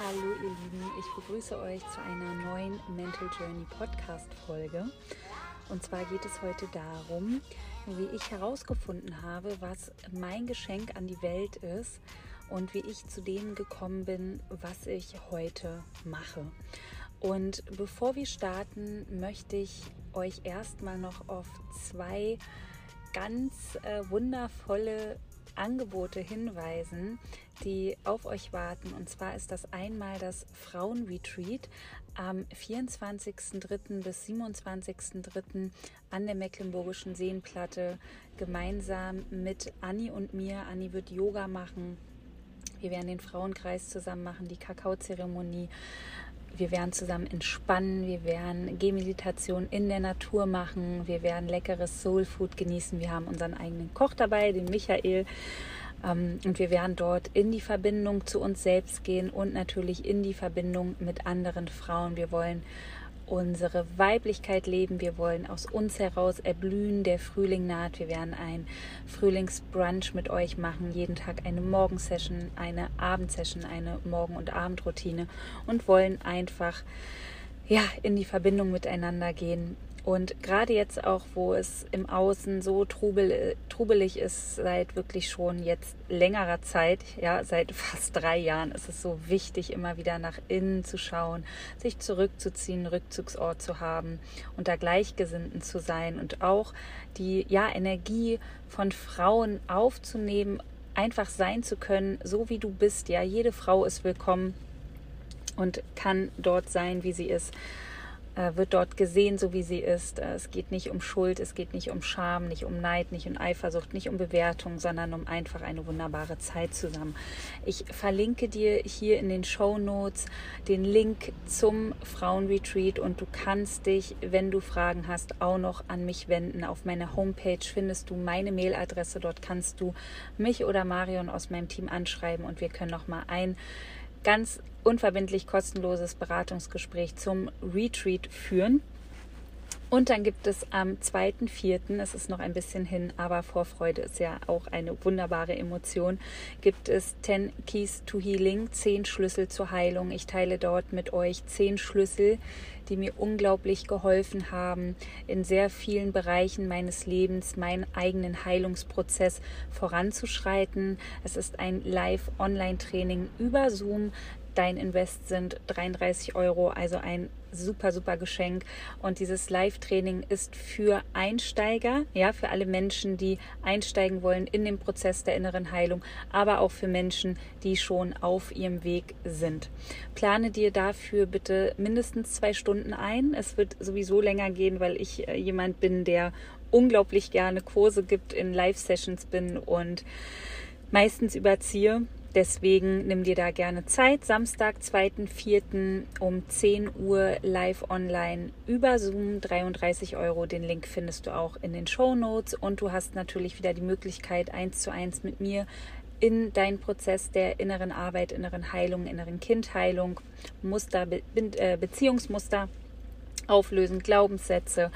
Hallo ihr Lieben, ich begrüße euch zu einer neuen Mental Journey Podcast Folge. Und zwar geht es heute darum, wie ich herausgefunden habe, was mein Geschenk an die Welt ist und wie ich zu dem gekommen bin, was ich heute mache. Und bevor wir starten, möchte ich euch erstmal noch auf zwei ganz äh, wundervolle Angebote hinweisen, die auf euch warten. Und zwar ist das einmal das Frauenretreat am 24.03. bis 27.03. an der Mecklenburgischen Seenplatte gemeinsam mit Anni und mir. Anni wird Yoga machen. Wir werden den Frauenkreis zusammen machen, die Kakaozeremonie. Wir werden zusammen entspannen, wir werden Gehmeditation in der Natur machen, wir werden leckeres Soulfood genießen. Wir haben unseren eigenen Koch dabei, den Michael. Ähm, und wir werden dort in die Verbindung zu uns selbst gehen und natürlich in die Verbindung mit anderen Frauen. Wir wollen unsere Weiblichkeit leben. Wir wollen aus uns heraus erblühen. Der Frühling naht. Wir werden ein Frühlingsbrunch mit euch machen. Jeden Tag eine Morgensession, eine Abendsession, eine Morgen- und Abendroutine und wollen einfach ja, in die Verbindung miteinander gehen und gerade jetzt auch, wo es im Außen so trubel, trubelig ist, seit wirklich schon jetzt längerer Zeit, ja, seit fast drei Jahren, ist es so wichtig, immer wieder nach innen zu schauen, sich zurückzuziehen, Rückzugsort zu haben, unter Gleichgesinnten zu sein und auch die, ja, Energie von Frauen aufzunehmen, einfach sein zu können, so wie du bist. Ja, jede Frau ist willkommen und kann dort sein, wie sie ist. Äh, wird dort gesehen, so wie sie ist. Äh, es geht nicht um Schuld, es geht nicht um Scham, nicht um Neid, nicht um Eifersucht, nicht um Bewertung, sondern um einfach eine wunderbare Zeit zusammen. Ich verlinke dir hier in den Show Notes den Link zum Frauenretreat und du kannst dich, wenn du Fragen hast, auch noch an mich wenden. Auf meiner Homepage findest du meine Mailadresse. Dort kannst du mich oder Marion aus meinem Team anschreiben und wir können noch mal ein ganz unverbindlich kostenloses Beratungsgespräch zum Retreat führen. Und dann gibt es am 2.4., es ist noch ein bisschen hin, aber Vorfreude ist ja auch eine wunderbare Emotion, gibt es 10 Keys to Healing, 10 Schlüssel zur Heilung. Ich teile dort mit euch 10 Schlüssel, die mir unglaublich geholfen haben, in sehr vielen Bereichen meines Lebens meinen eigenen Heilungsprozess voranzuschreiten. Es ist ein Live-Online-Training über Zoom. Dein Invest sind 33 Euro, also ein super, super Geschenk. Und dieses Live-Training ist für Einsteiger, ja, für alle Menschen, die einsteigen wollen in den Prozess der inneren Heilung, aber auch für Menschen, die schon auf ihrem Weg sind. Plane dir dafür bitte mindestens zwei Stunden ein. Es wird sowieso länger gehen, weil ich äh, jemand bin, der unglaublich gerne Kurse gibt, in Live-Sessions bin und meistens überziehe. Deswegen nimm dir da gerne Zeit. Samstag, 2.4. um 10 Uhr live online über Zoom, 33 Euro. Den Link findest du auch in den Show Notes. Und du hast natürlich wieder die Möglichkeit, eins zu eins mit mir in deinen Prozess der inneren Arbeit, inneren Heilung, inneren Kindheilung, Muster, äh, Beziehungsmuster auflösen, Glaubenssätze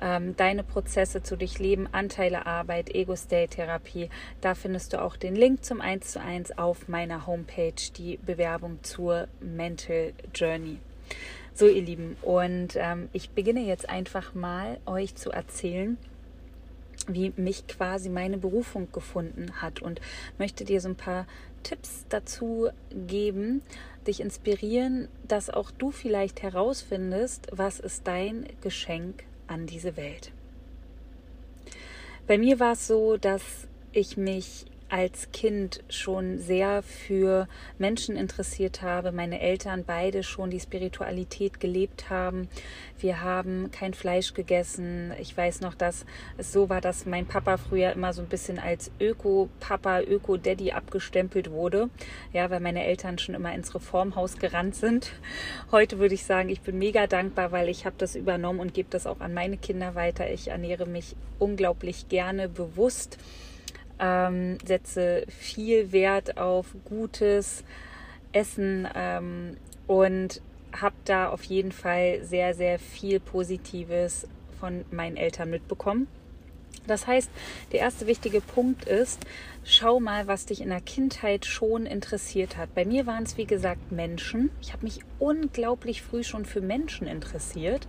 ähm, deine Prozesse zu durchleben, Anteile Arbeit, Ego-State-Therapie. Da findest du auch den Link zum 1 zu 1 auf meiner Homepage, die Bewerbung zur Mental Journey. So, ihr Lieben, und ähm, ich beginne jetzt einfach mal euch zu erzählen, wie mich quasi meine Berufung gefunden hat und möchte dir so ein paar Tipps dazu geben, dich inspirieren, dass auch du vielleicht herausfindest, was ist dein Geschenk an diese Welt. Bei mir war es so, dass ich mich als Kind schon sehr für Menschen interessiert habe. Meine Eltern beide schon die Spiritualität gelebt haben. Wir haben kein Fleisch gegessen. Ich weiß noch, dass es so war, dass mein Papa früher immer so ein bisschen als Öko-Papa, Öko-Daddy abgestempelt wurde. Ja, weil meine Eltern schon immer ins Reformhaus gerannt sind. Heute würde ich sagen, ich bin mega dankbar, weil ich habe das übernommen und gebe das auch an meine Kinder weiter. Ich ernähre mich unglaublich gerne bewusst ähm, setze viel Wert auf gutes Essen ähm, und habe da auf jeden Fall sehr, sehr viel Positives von meinen Eltern mitbekommen. Das heißt, der erste wichtige Punkt ist, schau mal, was dich in der Kindheit schon interessiert hat. Bei mir waren es, wie gesagt, Menschen. Ich habe mich unglaublich früh schon für Menschen interessiert.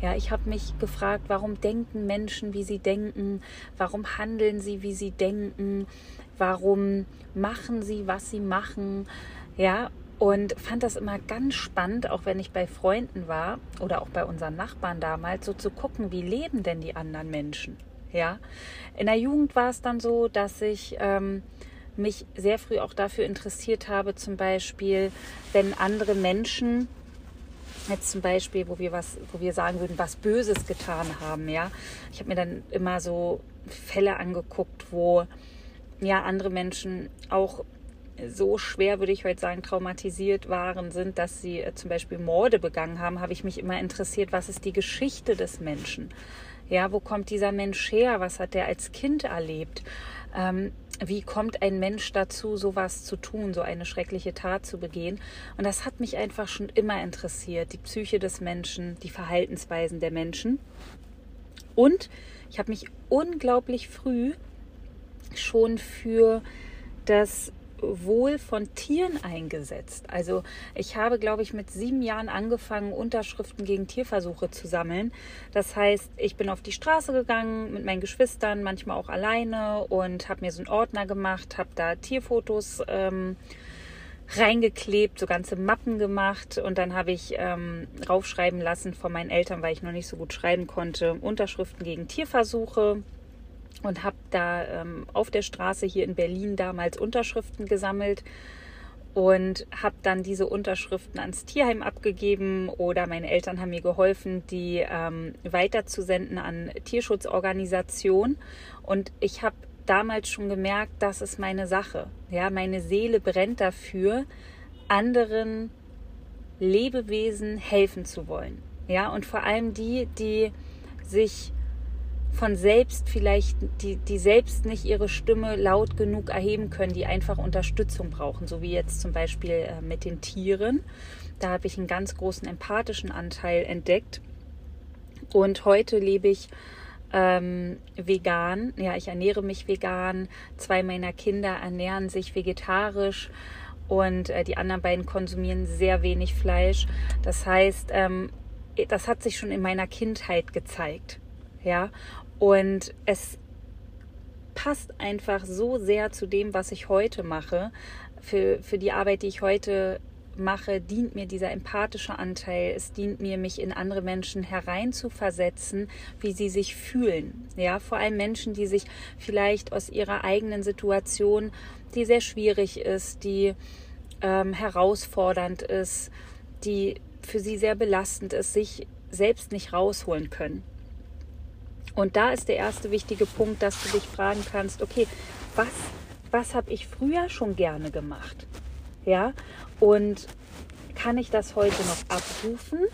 Ja, ich habe mich gefragt, warum denken Menschen, wie sie denken? Warum handeln sie, wie sie denken? Warum machen sie, was sie machen? Ja, und fand das immer ganz spannend, auch wenn ich bei Freunden war oder auch bei unseren Nachbarn damals, so zu gucken, wie leben denn die anderen Menschen? Ja, in der Jugend war es dann so, dass ich ähm, mich sehr früh auch dafür interessiert habe, zum Beispiel, wenn andere Menschen jetzt zum Beispiel, wo wir was, wo wir sagen würden, was Böses getan haben, ja. Ich habe mir dann immer so Fälle angeguckt, wo ja andere Menschen auch so schwer, würde ich heute sagen, traumatisiert waren, sind, dass sie äh, zum Beispiel Morde begangen haben, habe ich mich immer interessiert, was ist die Geschichte des Menschen? Ja, wo kommt dieser Mensch her? Was hat er als Kind erlebt? Ähm, wie kommt ein Mensch dazu, sowas zu tun, so eine schreckliche Tat zu begehen? Und das hat mich einfach schon immer interessiert, die Psyche des Menschen, die Verhaltensweisen der Menschen. Und ich habe mich unglaublich früh schon für das Wohl von Tieren eingesetzt. Also ich habe, glaube ich, mit sieben Jahren angefangen, Unterschriften gegen Tierversuche zu sammeln. Das heißt, ich bin auf die Straße gegangen mit meinen Geschwistern, manchmal auch alleine und habe mir so einen Ordner gemacht, habe da Tierfotos ähm, reingeklebt, so ganze Mappen gemacht und dann habe ich ähm, raufschreiben lassen von meinen Eltern, weil ich noch nicht so gut schreiben konnte, Unterschriften gegen Tierversuche und habe da ähm, auf der Straße hier in Berlin damals Unterschriften gesammelt und habe dann diese Unterschriften ans Tierheim abgegeben oder meine Eltern haben mir geholfen, die ähm, weiterzusenden an Tierschutzorganisationen und ich habe damals schon gemerkt, das ist meine Sache. Ja, meine Seele brennt dafür, anderen Lebewesen helfen zu wollen. Ja, und vor allem die, die sich von selbst vielleicht, die, die selbst nicht ihre Stimme laut genug erheben können, die einfach Unterstützung brauchen, so wie jetzt zum Beispiel äh, mit den Tieren. Da habe ich einen ganz großen empathischen Anteil entdeckt. Und heute lebe ich ähm, vegan. Ja, ich ernähre mich vegan. Zwei meiner Kinder ernähren sich vegetarisch und äh, die anderen beiden konsumieren sehr wenig Fleisch. Das heißt, ähm, das hat sich schon in meiner Kindheit gezeigt. Ja, und es passt einfach so sehr zu dem, was ich heute mache. Für, für die Arbeit, die ich heute mache, dient mir dieser empathische Anteil. Es dient mir, mich in andere Menschen hereinzuversetzen, wie sie sich fühlen. Ja, vor allem Menschen, die sich vielleicht aus ihrer eigenen Situation, die sehr schwierig ist, die ähm, herausfordernd ist, die für sie sehr belastend ist, sich selbst nicht rausholen können. Und da ist der erste wichtige Punkt, dass du dich fragen kannst, okay, was, was habe ich früher schon gerne gemacht? Ja, und kann ich das heute noch abrufen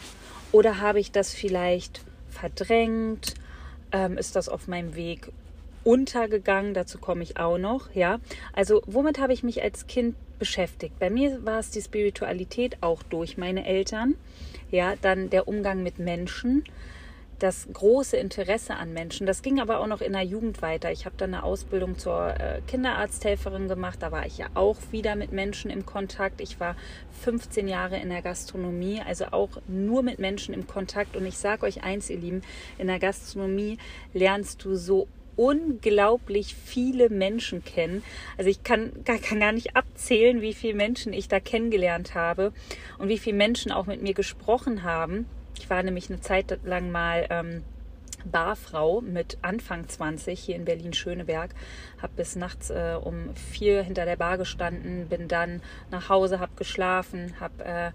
oder habe ich das vielleicht verdrängt? Ähm, ist das auf meinem Weg untergegangen? Dazu komme ich auch noch. Ja, also womit habe ich mich als Kind beschäftigt? Bei mir war es die Spiritualität auch durch meine Eltern. Ja, dann der Umgang mit Menschen das große Interesse an Menschen. Das ging aber auch noch in der Jugend weiter. Ich habe dann eine Ausbildung zur äh, Kinderarzthelferin gemacht. Da war ich ja auch wieder mit Menschen im Kontakt. Ich war 15 Jahre in der Gastronomie, also auch nur mit Menschen im Kontakt. Und ich sage euch eins, ihr Lieben, in der Gastronomie lernst du so unglaublich viele Menschen kennen. Also ich kann, kann gar nicht abzählen, wie viele Menschen ich da kennengelernt habe und wie viele Menschen auch mit mir gesprochen haben ich war nämlich eine Zeit lang mal ähm, Barfrau mit Anfang 20 hier in Berlin-Schöneberg. Habe bis nachts äh, um vier hinter der Bar gestanden, bin dann nach Hause, habe geschlafen, habe äh,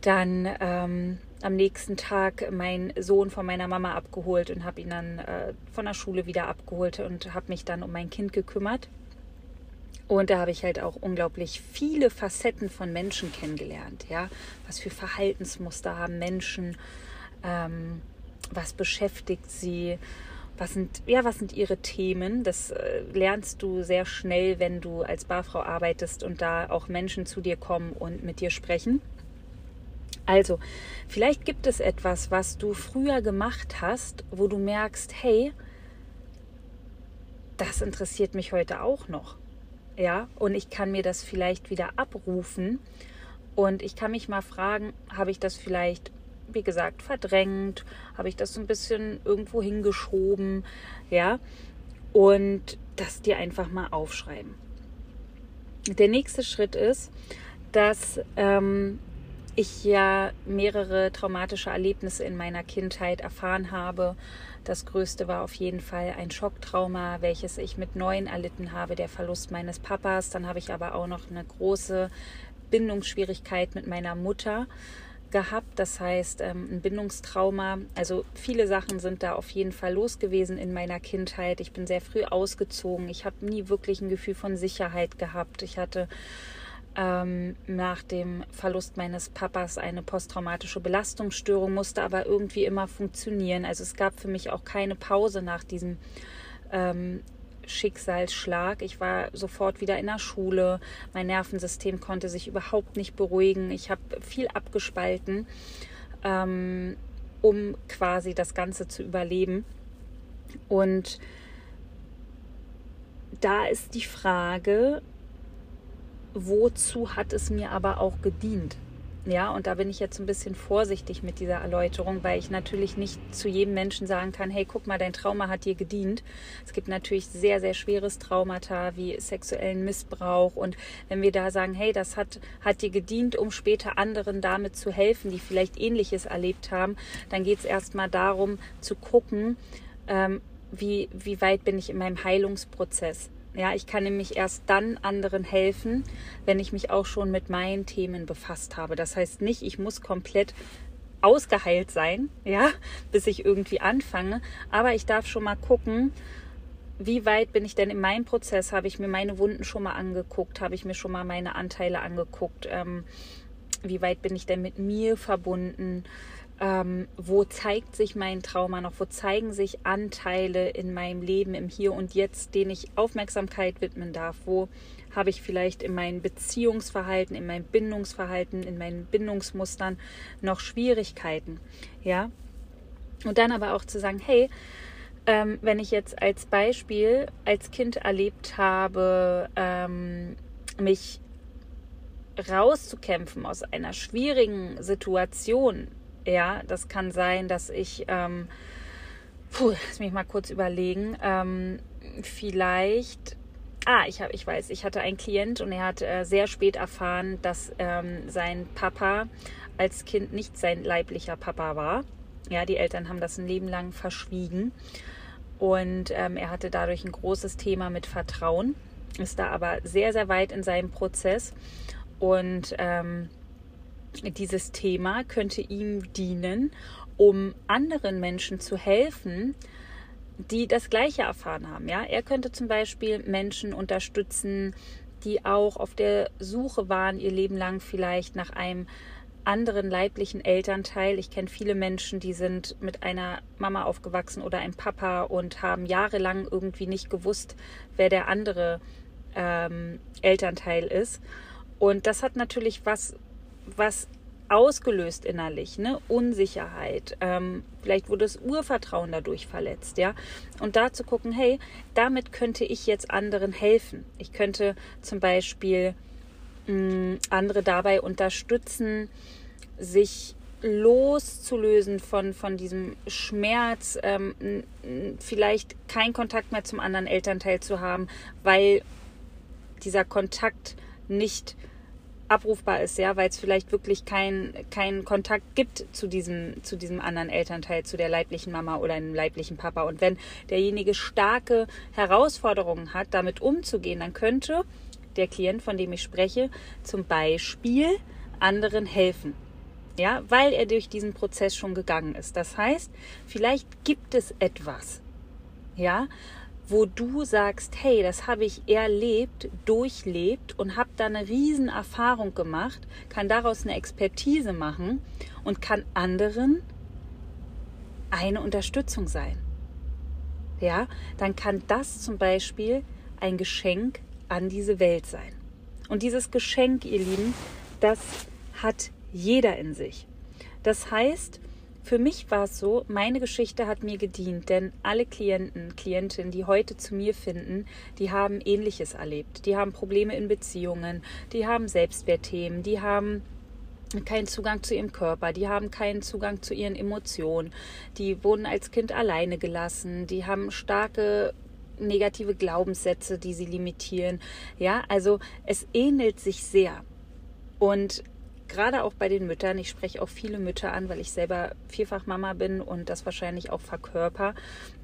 dann ähm, am nächsten Tag meinen Sohn von meiner Mama abgeholt und habe ihn dann äh, von der Schule wieder abgeholt und habe mich dann um mein Kind gekümmert. Und da habe ich halt auch unglaublich viele Facetten von Menschen kennengelernt. Ja, was für Verhaltensmuster haben Menschen, ähm, was beschäftigt sie, was sind, ja, was sind ihre Themen? Das äh, lernst du sehr schnell, wenn du als Barfrau arbeitest und da auch Menschen zu dir kommen und mit dir sprechen. Also, vielleicht gibt es etwas, was du früher gemacht hast, wo du merkst, hey, das interessiert mich heute auch noch. Ja, und ich kann mir das vielleicht wieder abrufen und ich kann mich mal fragen, habe ich das vielleicht, wie gesagt, verdrängt? Habe ich das so ein bisschen irgendwo hingeschoben? Ja, und das dir einfach mal aufschreiben. Der nächste Schritt ist, dass ähm, ich ja mehrere traumatische Erlebnisse in meiner Kindheit erfahren habe. Das größte war auf jeden Fall ein Schocktrauma, welches ich mit neun erlitten habe, der Verlust meines Papas. Dann habe ich aber auch noch eine große Bindungsschwierigkeit mit meiner Mutter gehabt. Das heißt, ähm, ein Bindungstrauma. Also viele Sachen sind da auf jeden Fall los gewesen in meiner Kindheit. Ich bin sehr früh ausgezogen. Ich habe nie wirklich ein Gefühl von Sicherheit gehabt. Ich hatte ähm, nach dem Verlust meines Papas eine posttraumatische Belastungsstörung, musste aber irgendwie immer funktionieren. Also es gab für mich auch keine Pause nach diesem ähm, Schicksalsschlag. Ich war sofort wieder in der Schule. Mein Nervensystem konnte sich überhaupt nicht beruhigen. Ich habe viel abgespalten, ähm, um quasi das Ganze zu überleben. Und da ist die Frage, wozu hat es mir aber auch gedient? Ja, und da bin ich jetzt ein bisschen vorsichtig mit dieser Erläuterung, weil ich natürlich nicht zu jedem Menschen sagen kann, hey, guck mal, dein Trauma hat dir gedient. Es gibt natürlich sehr, sehr schweres Traumata wie sexuellen Missbrauch. Und wenn wir da sagen, hey, das hat, hat dir gedient, um später anderen damit zu helfen, die vielleicht ähnliches erlebt haben, dann geht es erstmal darum zu gucken, ähm, wie, wie weit bin ich in meinem Heilungsprozess. Ja, ich kann nämlich erst dann anderen helfen, wenn ich mich auch schon mit meinen Themen befasst habe. Das heißt nicht, ich muss komplett ausgeheilt sein, ja, bis ich irgendwie anfange, aber ich darf schon mal gucken, wie weit bin ich denn in meinem Prozess? Habe ich mir meine Wunden schon mal angeguckt? Habe ich mir schon mal meine Anteile angeguckt? Ähm, wie weit bin ich denn mit mir verbunden? Ähm, wo zeigt sich mein Trauma noch, wo zeigen sich Anteile in meinem Leben, im Hier und Jetzt, denen ich Aufmerksamkeit widmen darf, wo habe ich vielleicht in meinem Beziehungsverhalten, in meinem Bindungsverhalten, in meinen Bindungsmustern noch Schwierigkeiten, ja. Und dann aber auch zu sagen, hey, ähm, wenn ich jetzt als Beispiel als Kind erlebt habe, ähm, mich rauszukämpfen aus einer schwierigen Situation, ja, das kann sein, dass ich, ähm, puh, lass mich mal kurz überlegen, ähm, vielleicht, ah, ich, hab, ich weiß, ich hatte einen Klient und er hat äh, sehr spät erfahren, dass ähm, sein Papa als Kind nicht sein leiblicher Papa war. Ja, die Eltern haben das ein Leben lang verschwiegen. Und ähm, er hatte dadurch ein großes Thema mit Vertrauen, ist da aber sehr, sehr weit in seinem Prozess. Und ähm, dieses Thema könnte ihm dienen, um anderen Menschen zu helfen, die das Gleiche erfahren haben. Ja, er könnte zum Beispiel Menschen unterstützen, die auch auf der Suche waren, ihr Leben lang vielleicht nach einem anderen leiblichen Elternteil. Ich kenne viele Menschen, die sind mit einer Mama aufgewachsen oder einem Papa und haben jahrelang irgendwie nicht gewusst, wer der andere ähm, Elternteil ist. Und das hat natürlich was was ausgelöst innerlich, ne? Unsicherheit. Ähm, vielleicht wurde das Urvertrauen dadurch verletzt, ja. Und da zu gucken, hey, damit könnte ich jetzt anderen helfen. Ich könnte zum Beispiel mh, mm, andere dabei unterstützen, sich loszulösen von, von diesem Schmerz, ähm, vielleicht keinen Kontakt mehr zum anderen Elternteil zu haben, weil dieser Kontakt nicht abrufbar ist, ja, weil es vielleicht wirklich keinen kein Kontakt gibt zu diesem, zu diesem anderen Elternteil, zu der leiblichen Mama oder einem leiblichen Papa. Und wenn derjenige starke Herausforderungen hat, damit umzugehen, dann könnte der Klient, von dem ich spreche, zum Beispiel anderen helfen. Ja, weil er durch diesen Prozess schon gegangen ist. Das heißt, vielleicht gibt es etwas, ja, wo du sagst, hey, das habe ich erlebt, durchlebt und habe da eine riesen Erfahrung gemacht, kann daraus eine Expertise machen und kann anderen eine Unterstützung sein. Ja, dann kann das zum Beispiel ein Geschenk an diese Welt sein. Und dieses Geschenk, ihr Lieben, das hat jeder in sich. Das heißt, für mich war es so, meine Geschichte hat mir gedient, denn alle Klienten, Klientinnen, die heute zu mir finden, die haben ähnliches erlebt. Die haben Probleme in Beziehungen, die haben Selbstwertthemen, die haben keinen Zugang zu ihrem Körper, die haben keinen Zugang zu ihren Emotionen, die wurden als Kind alleine gelassen, die haben starke negative Glaubenssätze, die sie limitieren. Ja, also es ähnelt sich sehr. Und gerade auch bei den Müttern, ich spreche auch viele Mütter an, weil ich selber vierfach Mama bin und das wahrscheinlich auch verkörper,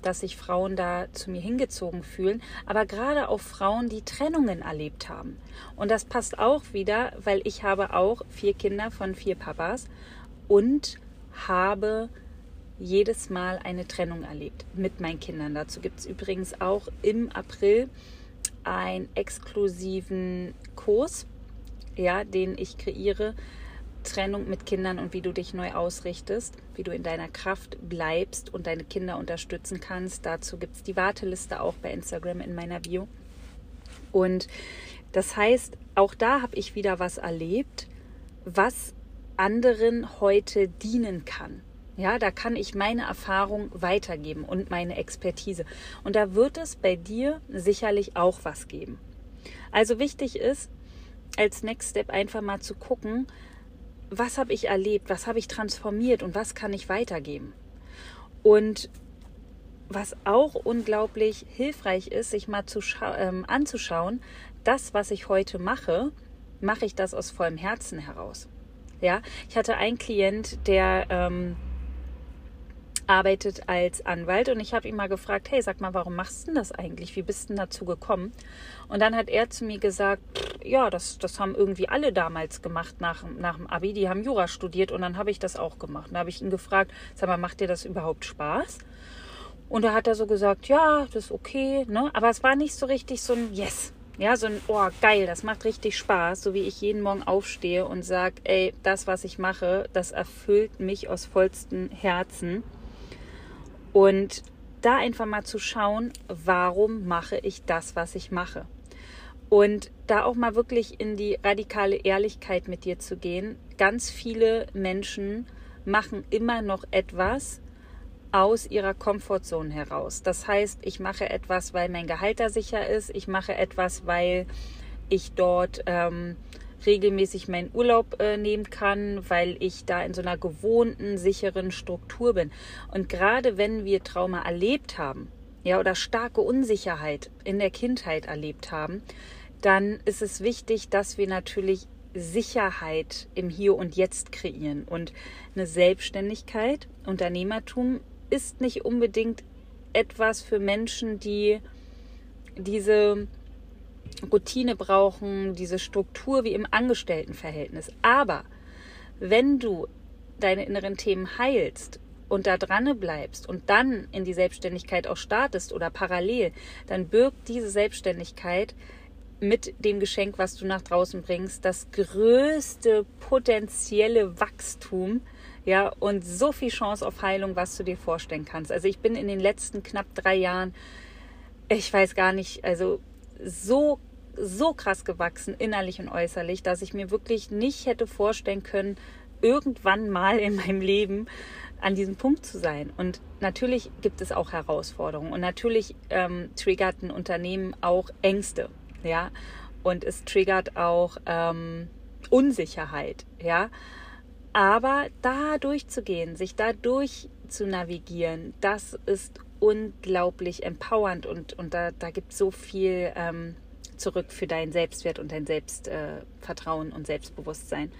dass sich Frauen da zu mir hingezogen fühlen, aber gerade auch Frauen, die Trennungen erlebt haben. Und das passt auch wieder, weil ich habe auch vier Kinder von vier Papas und habe jedes Mal eine Trennung erlebt mit meinen Kindern. Dazu gibt es übrigens auch im April einen exklusiven Kurs ja, den ich kreiere. Trennung mit Kindern und wie du dich neu ausrichtest, wie du in deiner Kraft bleibst und deine Kinder unterstützen kannst. Dazu gibt es die Warteliste auch bei Instagram in meiner Bio. Und das heißt, auch da habe ich wieder was erlebt, was anderen heute dienen kann. Ja, da kann ich meine Erfahrung weitergeben und meine Expertise. Und da wird es bei dir sicherlich auch was geben. Also wichtig ist, als Next Step einfach mal zu gucken, was habe ich erlebt, was habe ich transformiert und was kann ich weitergeben. Und was auch unglaublich hilfreich ist, sich mal ähm, anzuschauen, das, was ich heute mache, mache ich das aus vollem Herzen heraus. Ja, ich hatte einen Klient, der ähm, arbeitet als Anwalt und ich habe ihn mal gefragt, hey, sag mal, warum machst du denn das eigentlich? Wie bist du denn dazu gekommen? Und dann hat er zu mir gesagt, ja, das, das haben irgendwie alle damals gemacht nach, nach dem Abi, die haben Jura studiert und dann habe ich das auch gemacht. Und da habe ich ihn gefragt, sag mal, macht dir das überhaupt Spaß? Und da hat er so gesagt, ja, das ist okay, ne? Aber es war nicht so richtig so ein Yes. Ja, so ein, oh, geil, das macht richtig Spaß, so wie ich jeden Morgen aufstehe und sage, ey, das, was ich mache, das erfüllt mich aus vollstem Herzen. Und da einfach mal zu schauen, warum mache ich das, was ich mache? Und da auch mal wirklich in die radikale Ehrlichkeit mit dir zu gehen. Ganz viele Menschen machen immer noch etwas aus ihrer Komfortzone heraus. Das heißt, ich mache etwas, weil mein Gehalt da sicher ist. Ich mache etwas, weil ich dort ähm, regelmäßig meinen Urlaub äh, nehmen kann, weil ich da in so einer gewohnten, sicheren Struktur bin. Und gerade wenn wir Trauma erlebt haben, ja, oder starke Unsicherheit in der Kindheit erlebt haben, dann ist es wichtig, dass wir natürlich Sicherheit im Hier und Jetzt kreieren. Und eine Selbstständigkeit, Unternehmertum ist nicht unbedingt etwas für Menschen, die diese Routine brauchen, diese Struktur wie im Angestelltenverhältnis. Aber wenn du deine inneren Themen heilst und da dran bleibst und dann in die Selbstständigkeit auch startest oder parallel, dann birgt diese Selbstständigkeit mit dem Geschenk, was du nach draußen bringst, das größte potenzielle Wachstum, ja, und so viel Chance auf Heilung, was du dir vorstellen kannst. Also ich bin in den letzten knapp drei Jahren, ich weiß gar nicht, also so so krass gewachsen, innerlich und äußerlich, dass ich mir wirklich nicht hätte vorstellen können, irgendwann mal in meinem Leben an diesem Punkt zu sein. Und natürlich gibt es auch Herausforderungen und natürlich ähm, triggert ein Unternehmen auch Ängste, ja, und es triggert auch ähm, Unsicherheit, ja. Aber da durchzugehen, sich da durch zu navigieren, das ist unglaublich empowernd und, und da, da gibt es so viel ähm, zurück für deinen Selbstwert und dein Selbstvertrauen äh, und Selbstbewusstsein.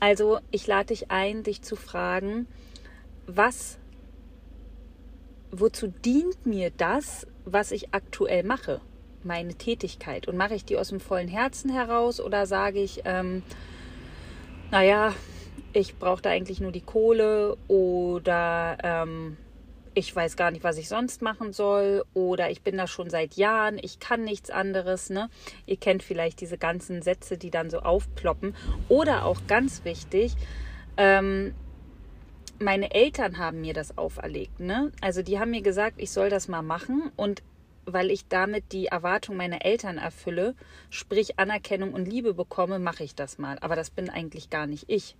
Also ich lade dich ein, dich zu fragen, was, wozu dient mir das, was ich aktuell mache, meine Tätigkeit? Und mache ich die aus dem vollen Herzen heraus oder sage ich, ähm, naja, ich brauche da eigentlich nur die Kohle oder ähm, ich weiß gar nicht, was ich sonst machen soll oder ich bin da schon seit Jahren, ich kann nichts anderes. Ne? Ihr kennt vielleicht diese ganzen Sätze, die dann so aufploppen. Oder auch ganz wichtig, ähm, meine Eltern haben mir das auferlegt. Ne? Also die haben mir gesagt, ich soll das mal machen und weil ich damit die Erwartung meiner Eltern erfülle, sprich Anerkennung und Liebe bekomme, mache ich das mal. Aber das bin eigentlich gar nicht ich.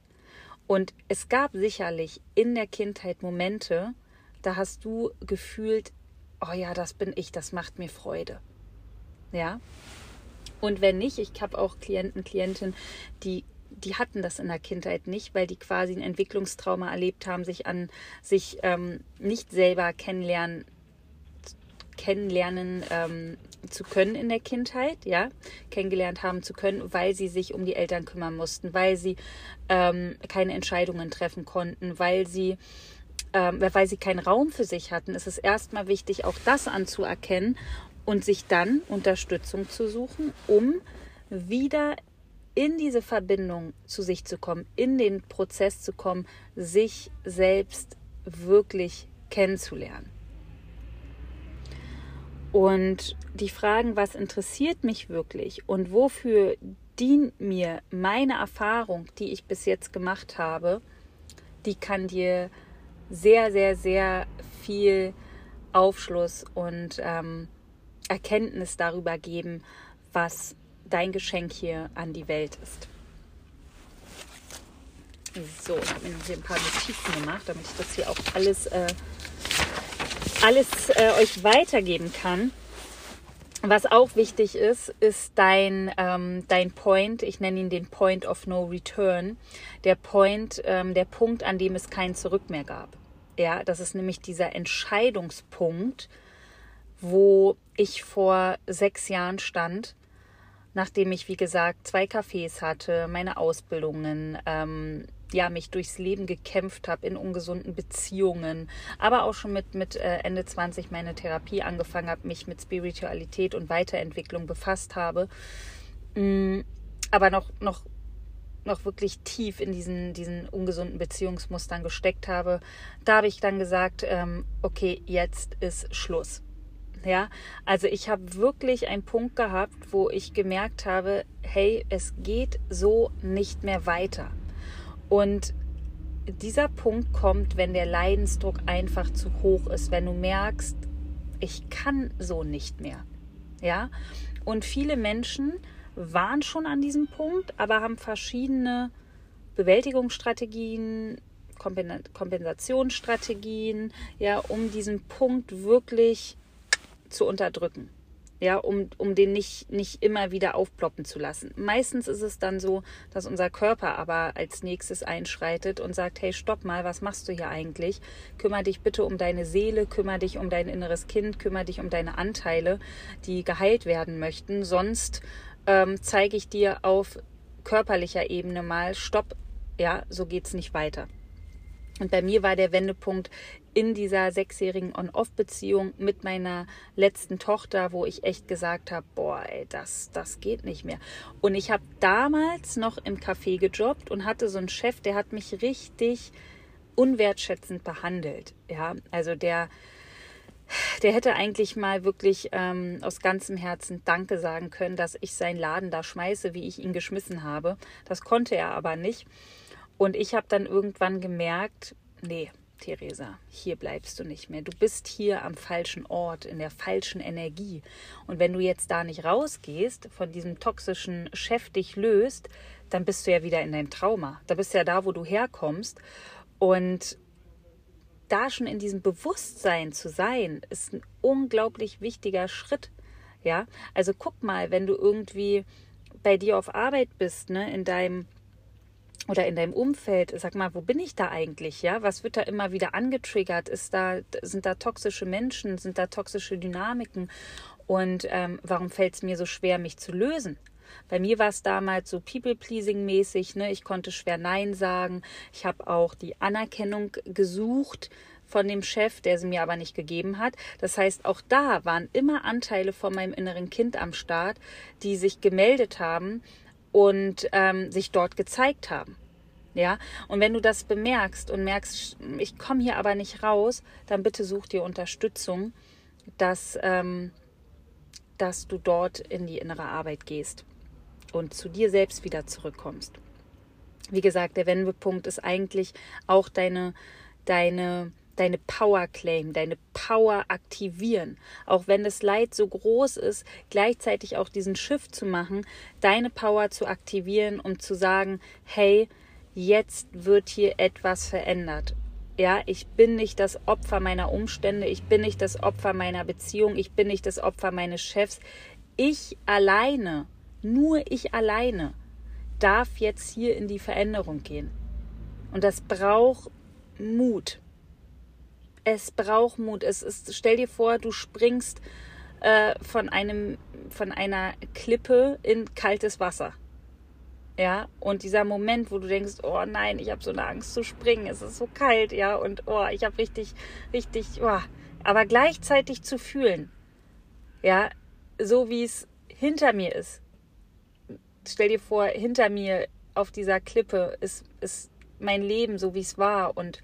Und es gab sicherlich in der Kindheit Momente, da hast du gefühlt, oh ja, das bin ich, das macht mir Freude. Ja. Und wenn nicht, ich habe auch Klienten, Klientinnen, die die hatten das in der Kindheit nicht, weil die quasi ein Entwicklungstrauma erlebt haben, sich an sich ähm, nicht selber kennenlernen, kennenlernen ähm, zu können in der Kindheit, ja, kennengelernt haben zu können, weil sie sich um die Eltern kümmern mussten, weil sie ähm, keine Entscheidungen treffen konnten, weil sie ähm, weil sie keinen Raum für sich hatten, ist es erstmal wichtig, auch das anzuerkennen und sich dann Unterstützung zu suchen, um wieder in diese Verbindung zu sich zu kommen, in den Prozess zu kommen, sich selbst wirklich kennenzulernen. Und die Fragen, was interessiert mich wirklich und wofür dient mir meine Erfahrung, die ich bis jetzt gemacht habe, die kann dir sehr, sehr, sehr viel Aufschluss und ähm, Erkenntnis darüber geben, was dein Geschenk hier an die Welt ist. So, ich habe mir hier ein paar Notizen gemacht, damit ich das hier auch alles, äh, alles äh, euch weitergeben kann. Was auch wichtig ist, ist dein, ähm, dein Point, ich nenne ihn den Point of No Return, der Point, ähm, der Punkt, an dem es kein Zurück mehr gab. Ja, das ist nämlich dieser Entscheidungspunkt, wo ich vor sechs Jahren stand, nachdem ich, wie gesagt, zwei Cafés hatte, meine Ausbildungen, ähm, ja, mich durchs Leben gekämpft habe in ungesunden Beziehungen, aber auch schon mit, mit äh, Ende 20 meine Therapie angefangen habe, mich mit Spiritualität und Weiterentwicklung befasst habe, mm, aber noch, noch noch wirklich tief in diesen, diesen ungesunden Beziehungsmustern gesteckt habe, da habe ich dann gesagt, ähm, okay, jetzt ist Schluss. Ja, also ich habe wirklich einen Punkt gehabt, wo ich gemerkt habe, hey, es geht so nicht mehr weiter. Und dieser Punkt kommt, wenn der Leidensdruck einfach zu hoch ist, wenn du merkst, ich kann so nicht mehr. Ja, und viele Menschen waren schon an diesem Punkt, aber haben verschiedene Bewältigungsstrategien, Kompensationsstrategien, ja, um diesen Punkt wirklich zu unterdrücken. Ja, um, um den nicht, nicht immer wieder aufploppen zu lassen. Meistens ist es dann so, dass unser Körper aber als nächstes einschreitet und sagt, hey, stopp mal, was machst du hier eigentlich? Kümmer dich bitte um deine Seele, kümmer dich um dein inneres Kind, kümmer dich um deine Anteile, die geheilt werden möchten. Sonst ähm, zeige ich dir auf körperlicher Ebene mal, stopp, ja, so geht's nicht weiter. Und bei mir war der Wendepunkt in dieser sechsjährigen On-Off-Beziehung mit meiner letzten Tochter, wo ich echt gesagt habe, boah, ey, das, das geht nicht mehr. Und ich habe damals noch im Café gejobbt und hatte so einen Chef, der hat mich richtig unwertschätzend behandelt. Ja, also der der hätte eigentlich mal wirklich ähm, aus ganzem Herzen Danke sagen können, dass ich seinen Laden da schmeiße, wie ich ihn geschmissen habe. Das konnte er aber nicht. Und ich habe dann irgendwann gemerkt, nee, Theresa, hier bleibst du nicht mehr. Du bist hier am falschen Ort, in der falschen Energie. Und wenn du jetzt da nicht rausgehst, von diesem toxischen Chef dich löst, dann bist du ja wieder in deinem Trauma. Da bist du ja da, wo du herkommst. Und da schon in diesem Bewusstsein zu sein, ist ein unglaublich wichtiger Schritt. Ja, also guck mal, wenn du irgendwie bei dir auf Arbeit bist, ne, in deinem oder in deinem Umfeld, sag mal, wo bin ich da eigentlich? Ja, was wird da immer wieder angetriggert? Ist da, sind da toxische Menschen? Sind da toxische Dynamiken? Und ähm, warum fällt es mir so schwer, mich zu lösen? Bei mir war es damals so People-Pleasing-mäßig. Ne? Ich konnte schwer Nein sagen. Ich habe auch die Anerkennung gesucht von dem Chef, der sie mir aber nicht gegeben hat. Das heißt, auch da waren immer Anteile von meinem inneren Kind am Start, die sich gemeldet haben und ähm, sich dort gezeigt haben. Ja, und wenn du das bemerkst und merkst, ich komme hier aber nicht raus, dann bitte such dir Unterstützung, dass, ähm, dass du dort in die innere Arbeit gehst und zu dir selbst wieder zurückkommst. Wie gesagt, der Wendepunkt ist eigentlich auch deine, deine, deine Power claim, deine Power aktivieren. Auch wenn das Leid so groß ist, gleichzeitig auch diesen Shift zu machen, deine Power zu aktivieren, um zu sagen, hey, jetzt wird hier etwas verändert. Ja, ich bin nicht das Opfer meiner Umstände, ich bin nicht das Opfer meiner Beziehung, ich bin nicht das Opfer meines Chefs. Ich alleine, nur ich alleine darf jetzt hier in die Veränderung gehen. Und das braucht Mut. Es braucht Mut. Es ist, stell dir vor, du springst äh, von einem, von einer Klippe in kaltes Wasser. Ja, und dieser Moment, wo du denkst, oh nein, ich habe so eine Angst zu springen, es ist so kalt, ja, und oh, ich habe richtig, richtig, oh, aber gleichzeitig zu fühlen, ja, so wie es hinter mir ist. Stell dir vor, hinter mir auf dieser Klippe ist, ist mein Leben, so wie es war und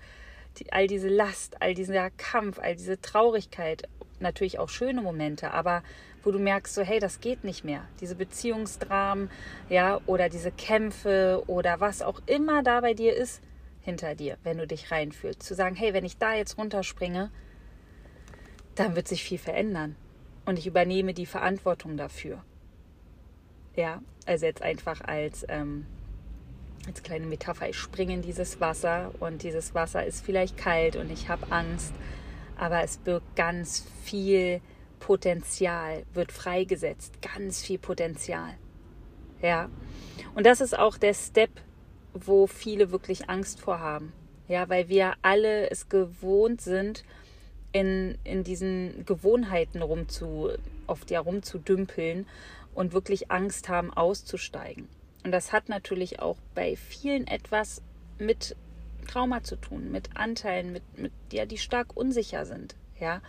die, all diese Last, all dieser Kampf, all diese Traurigkeit, natürlich auch schöne Momente, aber wo du merkst, so hey, das geht nicht mehr. Diese Beziehungsdramen, ja, oder diese Kämpfe oder was auch immer da bei dir ist, hinter dir, wenn du dich reinfühlst. Zu sagen, hey, wenn ich da jetzt runterspringe, dann wird sich viel verändern. Und ich übernehme die Verantwortung dafür. Ja, also jetzt einfach als, ähm, als kleine Metapher, ich springe in dieses Wasser und dieses Wasser ist vielleicht kalt und ich habe Angst, aber es birgt ganz viel Potenzial wird freigesetzt, ganz viel Potenzial. Ja. Und das ist auch der Step, wo viele wirklich Angst vor haben. Ja, weil wir alle es gewohnt sind, in, in diesen Gewohnheiten rumzu, oft ja rumzudümpeln und wirklich Angst haben, auszusteigen. Und das hat natürlich auch bei vielen etwas mit Trauma zu tun, mit Anteilen, mit, mit ja, die stark unsicher sind. Ja.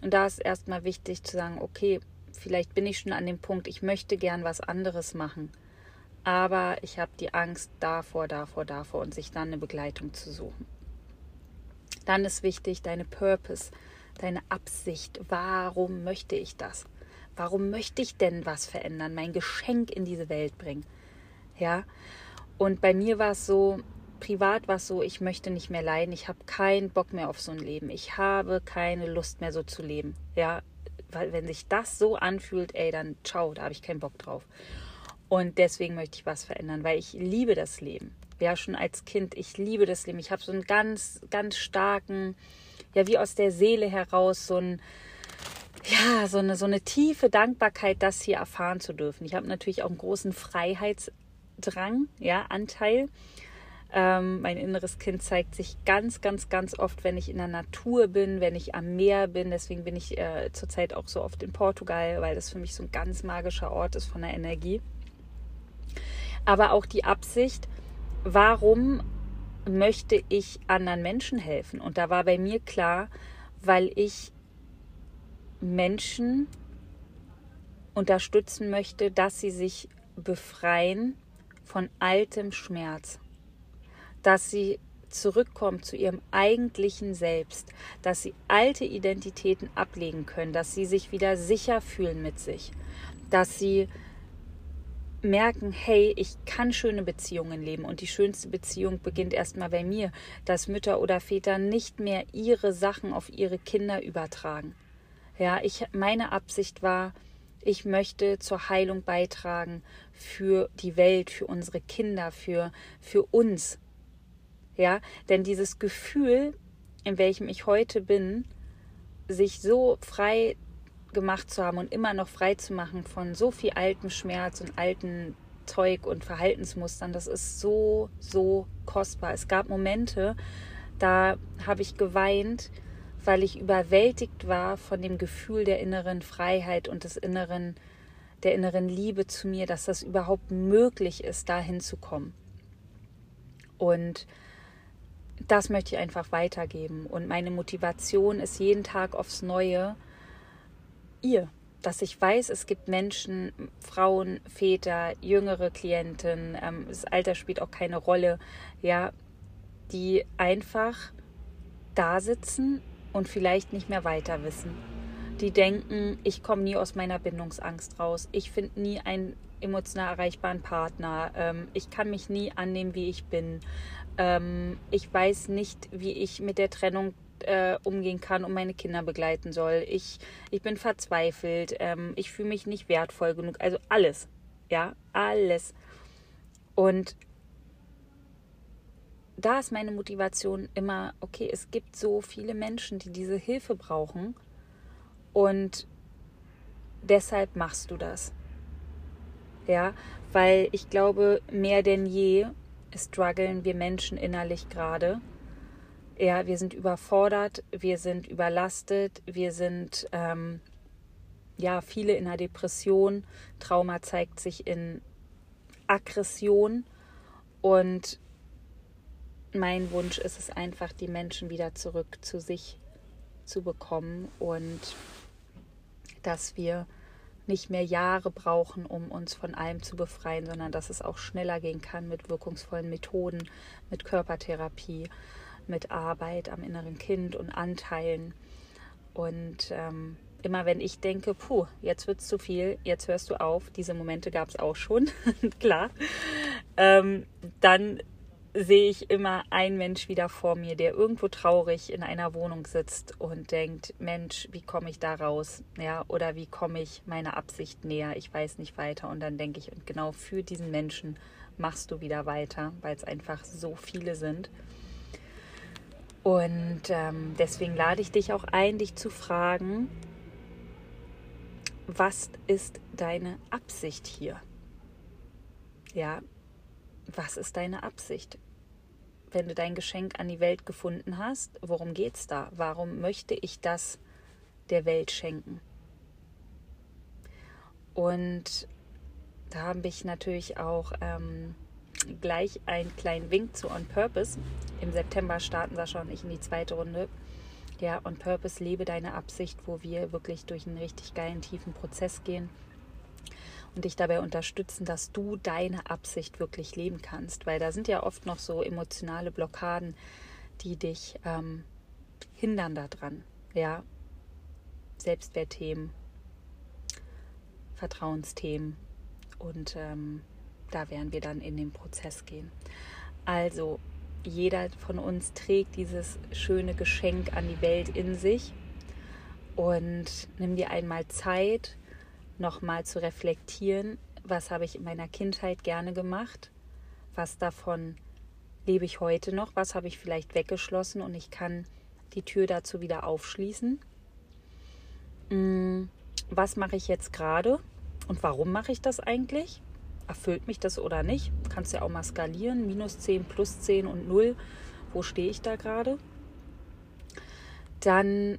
Und da ist erstmal wichtig zu sagen, okay, vielleicht bin ich schon an dem Punkt, ich möchte gern was anderes machen. Aber ich habe die Angst davor, davor, davor und sich dann eine Begleitung zu suchen. Dann ist wichtig deine Purpose, deine Absicht. Warum möchte ich das? Warum möchte ich denn was verändern, mein Geschenk in diese Welt bringen? Ja. Und bei mir war es so, privat war es so, ich möchte nicht mehr leiden, ich habe keinen Bock mehr auf so ein Leben. Ich habe keine Lust mehr so zu leben. Ja, weil wenn sich das so anfühlt, ey, dann ciao, da habe ich keinen Bock drauf. Und deswegen möchte ich was verändern, weil ich liebe das Leben. Ja, schon als Kind, ich liebe das Leben. Ich habe so einen ganz, ganz starken, ja, wie aus der Seele heraus, so ein, ja, so eine, so eine tiefe Dankbarkeit, das hier erfahren zu dürfen. Ich habe natürlich auch einen großen Freiheitsdrang, ja, Anteil. Ähm, mein inneres Kind zeigt sich ganz, ganz, ganz oft, wenn ich in der Natur bin, wenn ich am Meer bin. Deswegen bin ich äh, zurzeit auch so oft in Portugal, weil das für mich so ein ganz magischer Ort ist von der Energie. Aber auch die Absicht, warum möchte ich anderen Menschen helfen? Und da war bei mir klar, weil ich Menschen unterstützen möchte, dass sie sich befreien von altem Schmerz. Dass sie zurückkommen zu ihrem eigentlichen Selbst, dass sie alte Identitäten ablegen können, dass sie sich wieder sicher fühlen mit sich, dass sie merken, hey, ich kann schöne Beziehungen leben. Und die schönste Beziehung beginnt erstmal bei mir, dass Mütter oder Väter nicht mehr ihre Sachen auf ihre Kinder übertragen. Ja, ich meine Absicht war, ich möchte zur Heilung beitragen für die Welt, für unsere Kinder, für für uns, ja, denn dieses Gefühl, in welchem ich heute bin, sich so frei gemacht zu haben und immer noch frei zu machen von so viel altem Schmerz und alten Zeug und Verhaltensmustern, das ist so, so kostbar. Es gab Momente, da habe ich geweint, weil ich überwältigt war von dem Gefühl der inneren Freiheit und des inneren, der inneren Liebe zu mir, dass das überhaupt möglich ist, dahin zu kommen. Und das möchte ich einfach weitergeben. Und meine Motivation ist jeden Tag aufs Neue ihr. Dass ich weiß, es gibt Menschen, Frauen, Väter, jüngere Klienten, ähm, das Alter spielt auch keine Rolle, ja, die einfach da sitzen und vielleicht nicht mehr weiter wissen. Die denken, ich komme nie aus meiner Bindungsangst raus, ich finde nie einen emotional erreichbaren Partner, ähm, ich kann mich nie annehmen, wie ich bin, ähm, ich weiß nicht, wie ich mit der Trennung äh, umgehen kann und meine Kinder begleiten soll. Ich, ich bin verzweifelt. Ähm, ich fühle mich nicht wertvoll genug. Also alles. Ja, alles. Und da ist meine Motivation immer, okay, es gibt so viele Menschen, die diese Hilfe brauchen und deshalb machst du das. Ja, weil ich glaube, mehr denn je strugglen wir Menschen innerlich gerade. Ja, wir sind überfordert, wir sind überlastet, wir sind ähm, ja viele in einer Depression. Trauma zeigt sich in Aggression und mein Wunsch ist es einfach, die Menschen wieder zurück zu sich zu bekommen und dass wir nicht mehr Jahre brauchen, um uns von allem zu befreien, sondern dass es auch schneller gehen kann mit wirkungsvollen Methoden, mit Körpertherapie, mit Arbeit am inneren Kind und Anteilen. Und ähm, immer wenn ich denke, puh, jetzt wird es zu viel, jetzt hörst du auf, diese Momente gab es auch schon, klar, ähm, dann sehe ich immer einen Mensch wieder vor mir, der irgendwo traurig in einer Wohnung sitzt und denkt, Mensch, wie komme ich da raus? Ja, oder wie komme ich meiner Absicht näher? Ich weiß nicht weiter. Und dann denke ich, und genau für diesen Menschen machst du wieder weiter, weil es einfach so viele sind. Und ähm, deswegen lade ich dich auch ein, dich zu fragen, was ist deine Absicht hier? Ja, was ist deine Absicht? Wenn du dein Geschenk an die Welt gefunden hast, worum geht es da? Warum möchte ich das der Welt schenken? Und da habe ich natürlich auch ähm, gleich einen kleinen Wink zu On Purpose. Im September starten Sascha und ich in die zweite Runde. Ja, On Purpose, lebe deine Absicht, wo wir wirklich durch einen richtig geilen, tiefen Prozess gehen und dich dabei unterstützen, dass du deine Absicht wirklich leben kannst. Weil da sind ja oft noch so emotionale Blockaden, die dich ähm, hindern daran. Ja, Selbstwertthemen, Vertrauensthemen und ähm, da werden wir dann in den Prozess gehen. Also jeder von uns trägt dieses schöne Geschenk an die Welt in sich und nimm dir einmal Zeit, nochmal zu reflektieren, was habe ich in meiner Kindheit gerne gemacht, was davon lebe ich heute noch, was habe ich vielleicht weggeschlossen und ich kann die Tür dazu wieder aufschließen. Mm, was mache ich jetzt gerade und warum mache ich das eigentlich? Erfüllt mich das oder nicht? Kannst ja auch mal skalieren, minus 10, plus 10 und 0. Wo stehe ich da gerade? Dann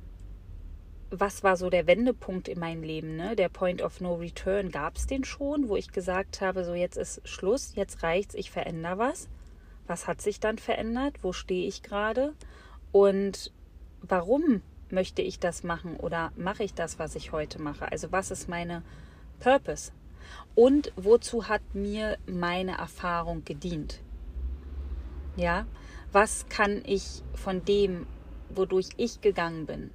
was war so der Wendepunkt in meinem Leben, ne? Der Point of No Return, gab es den schon, wo ich gesagt habe, so jetzt ist Schluss, jetzt reicht's, ich verändere was. Was hat sich dann verändert? Wo stehe ich gerade? Und warum möchte ich das machen oder mache ich das, was ich heute mache? Also was ist meine Purpose? Und wozu hat mir meine Erfahrung gedient? Ja, was kann ich von dem, wodurch ich gegangen bin,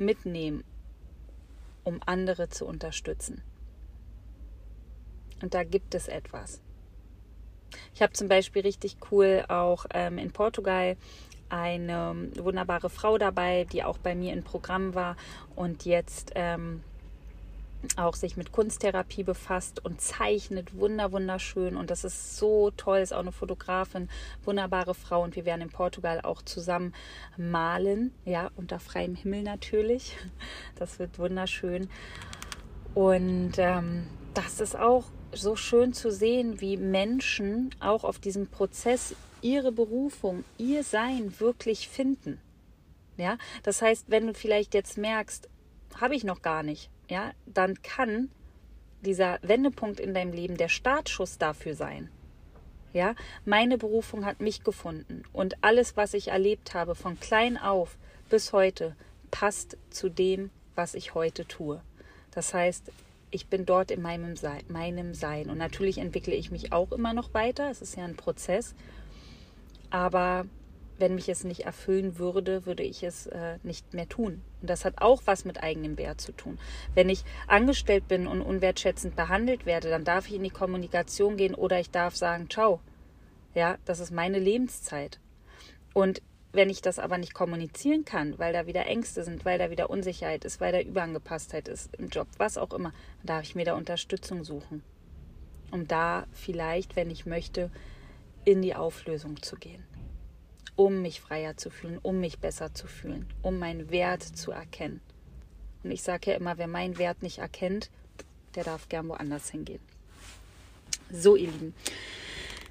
mitnehmen, um andere zu unterstützen. Und da gibt es etwas. Ich habe zum Beispiel richtig cool auch ähm, in Portugal eine wunderbare Frau dabei, die auch bei mir im Programm war und jetzt ähm, auch sich mit Kunsttherapie befasst und zeichnet wunder wunderschön und das ist so toll, ist auch eine Fotografin, wunderbare Frau und wir werden in Portugal auch zusammen malen, ja, unter freiem Himmel natürlich. Das wird wunderschön und ähm, das ist auch so schön zu sehen, wie Menschen auch auf diesem Prozess ihre Berufung, ihr Sein wirklich finden. Ja, das heißt, wenn du vielleicht jetzt merkst, habe ich noch gar nicht, ja, dann kann dieser Wendepunkt in deinem Leben der Startschuss dafür sein. Ja, meine Berufung hat mich gefunden und alles, was ich erlebt habe, von klein auf bis heute, passt zu dem, was ich heute tue. Das heißt, ich bin dort in meinem Sein, meinem Sein. Und natürlich entwickle ich mich auch immer noch weiter. Es ist ja ein Prozess. Aber wenn mich es nicht erfüllen würde, würde ich es äh, nicht mehr tun. Und das hat auch was mit eigenem Wert zu tun. Wenn ich angestellt bin und unwertschätzend behandelt werde, dann darf ich in die Kommunikation gehen oder ich darf sagen, ciao. Ja, das ist meine Lebenszeit. Und wenn ich das aber nicht kommunizieren kann, weil da wieder Ängste sind, weil da wieder Unsicherheit ist, weil da Überangepasstheit ist im Job, was auch immer, darf ich mir da Unterstützung suchen. Um da vielleicht, wenn ich möchte, in die Auflösung zu gehen, um mich freier zu fühlen, um mich besser zu fühlen, um meinen Wert zu erkennen. Und ich sage ja immer, wer meinen Wert nicht erkennt, der darf gern woanders hingehen. So, ihr Lieben.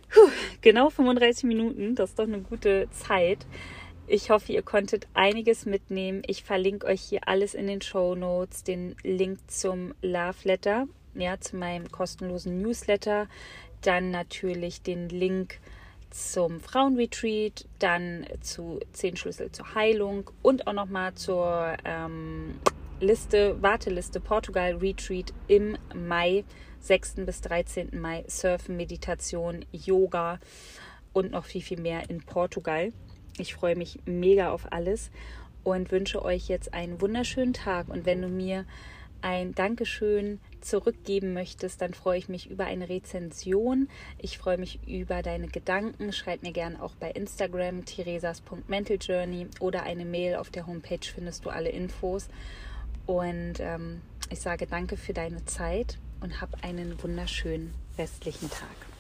Puh, genau 35 Minuten, das ist doch eine gute Zeit. Ich hoffe, ihr konntet einiges mitnehmen. Ich verlinke euch hier alles in den Show Notes, den Link zum Love Letter, ja, zu meinem kostenlosen Newsletter, dann natürlich den Link zum Frauenretreat, dann zu 10 Schlüssel zur Heilung und auch nochmal zur ähm, Liste, Warteliste Portugal Retreat im Mai, 6. bis 13. Mai, Surfen, Meditation, Yoga und noch viel, viel mehr in Portugal. Ich freue mich mega auf alles und wünsche euch jetzt einen wunderschönen Tag. Und wenn du mir ein Dankeschön zurückgeben möchtest, dann freue ich mich über eine Rezension. Ich freue mich über deine Gedanken. Schreib mir gerne auch bei Instagram theresas.mentaljourney oder eine Mail auf der Homepage findest du alle Infos. Und ähm, ich sage danke für deine Zeit und hab einen wunderschönen restlichen Tag.